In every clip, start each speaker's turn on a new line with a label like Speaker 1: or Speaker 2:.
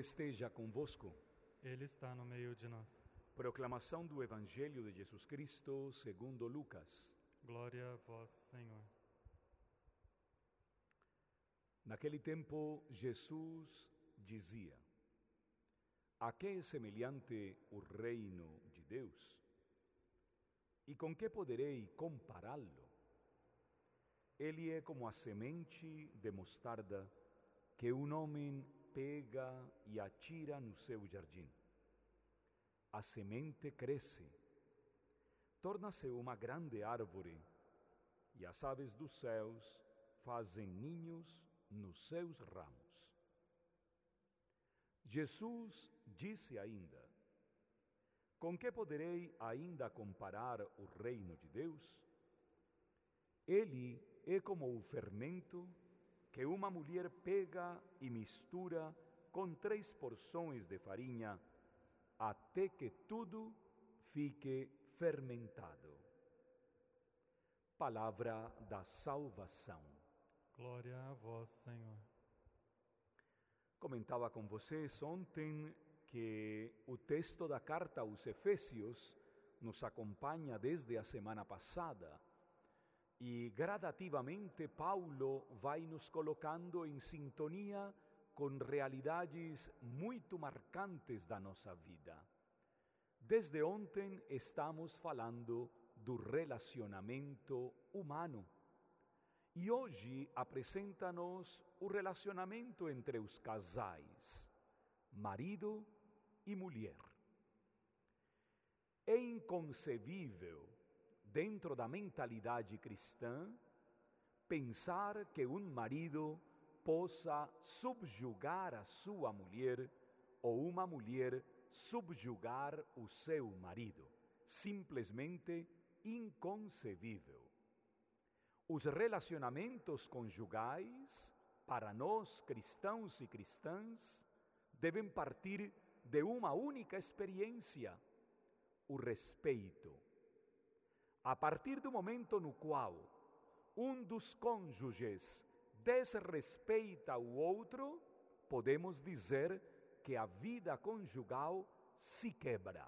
Speaker 1: esteja convosco.
Speaker 2: Ele está no meio de nós.
Speaker 1: Proclamação do Evangelho de Jesus Cristo segundo Lucas.
Speaker 2: Glória a vós, Senhor.
Speaker 1: Naquele tempo, Jesus dizia: A que é semelhante o reino de Deus? E com que poderei compará-lo? Ele é como a semente de mostarda que um homem pega e atira no seu jardim. A semente cresce, torna-se uma grande árvore, e as aves dos céus fazem ninhos nos seus ramos. Jesus disse ainda: Com que poderei ainda comparar o reino de Deus? Ele é como o fermento que uma mulher pega e mistura com três porções de farinha até que tudo fique fermentado. Palavra da salvação.
Speaker 2: Glória a vós, Senhor.
Speaker 1: Comentava com vocês ontem que o texto da carta aos Efésios nos acompanha desde a semana passada e gradativamente Paulo vai nos colocando em sintonia com realidades muito marcantes da nossa vida. Desde ontem estamos falando do relacionamento humano. E hoje apresenta-nos o relacionamento entre os casais, marido e mulher. É inconcebível dentro da mentalidade cristã, pensar que um marido possa subjugar a sua mulher ou uma mulher subjugar o seu marido. Simplesmente inconcebível. Os relacionamentos conjugais, para nós cristãos e cristãs, devem partir de uma única experiência: o respeito a partir do momento no qual um dos cônjuges desrespeita o outro, podemos dizer que a vida conjugal se quebra.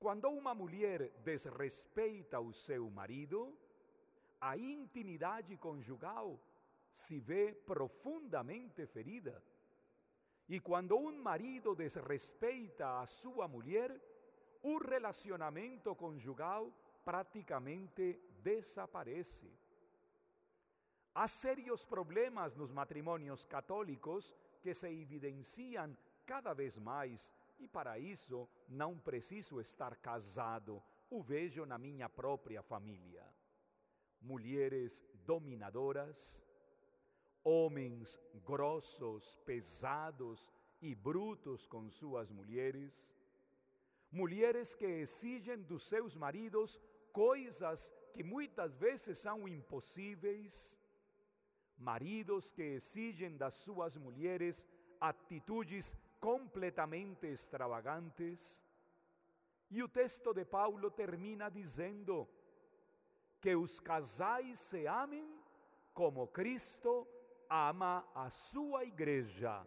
Speaker 1: Quando uma mulher desrespeita o seu marido, a intimidade conjugal se vê profundamente ferida. E quando um marido desrespeita a sua mulher, o relacionamento conjugal praticamente desaparece. Há sérios problemas nos matrimônios católicos que se evidenciam cada vez mais, e para isso não preciso estar casado, o vejo na minha própria família. Mulheres dominadoras, homens grossos, pesados e brutos com suas mulheres, mulheres que exigem dos seus maridos coisas que muitas vezes são impossíveis, maridos que exigem das suas mulheres atitudes completamente extravagantes. E o texto de Paulo termina dizendo que os casais se amem como Cristo ama a sua igreja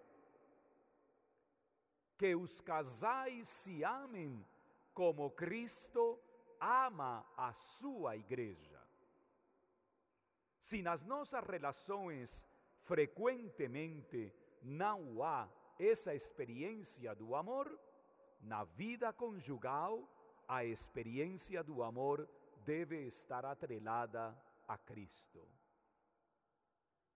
Speaker 1: que os casais se amem como Cristo ama a sua igreja. Se nas nossas relações frequentemente não há essa experiência do amor, na vida conjugal, a experiência do amor deve estar atrelada a Cristo.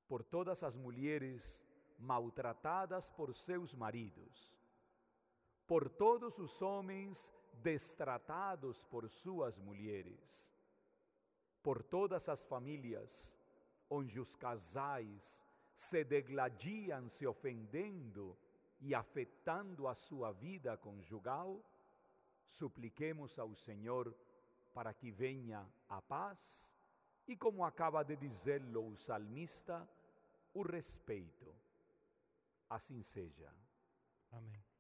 Speaker 1: Por todas as mulheres maltratadas por seus maridos, por todos os homens destratados por suas mulheres, por todas as famílias onde os casais se degladiam se ofendendo e afetando a sua vida conjugal, supliquemos ao Senhor para que venha a paz e, como acaba de dizer-lo o salmista, o respeito. Assim seja.
Speaker 2: Amém.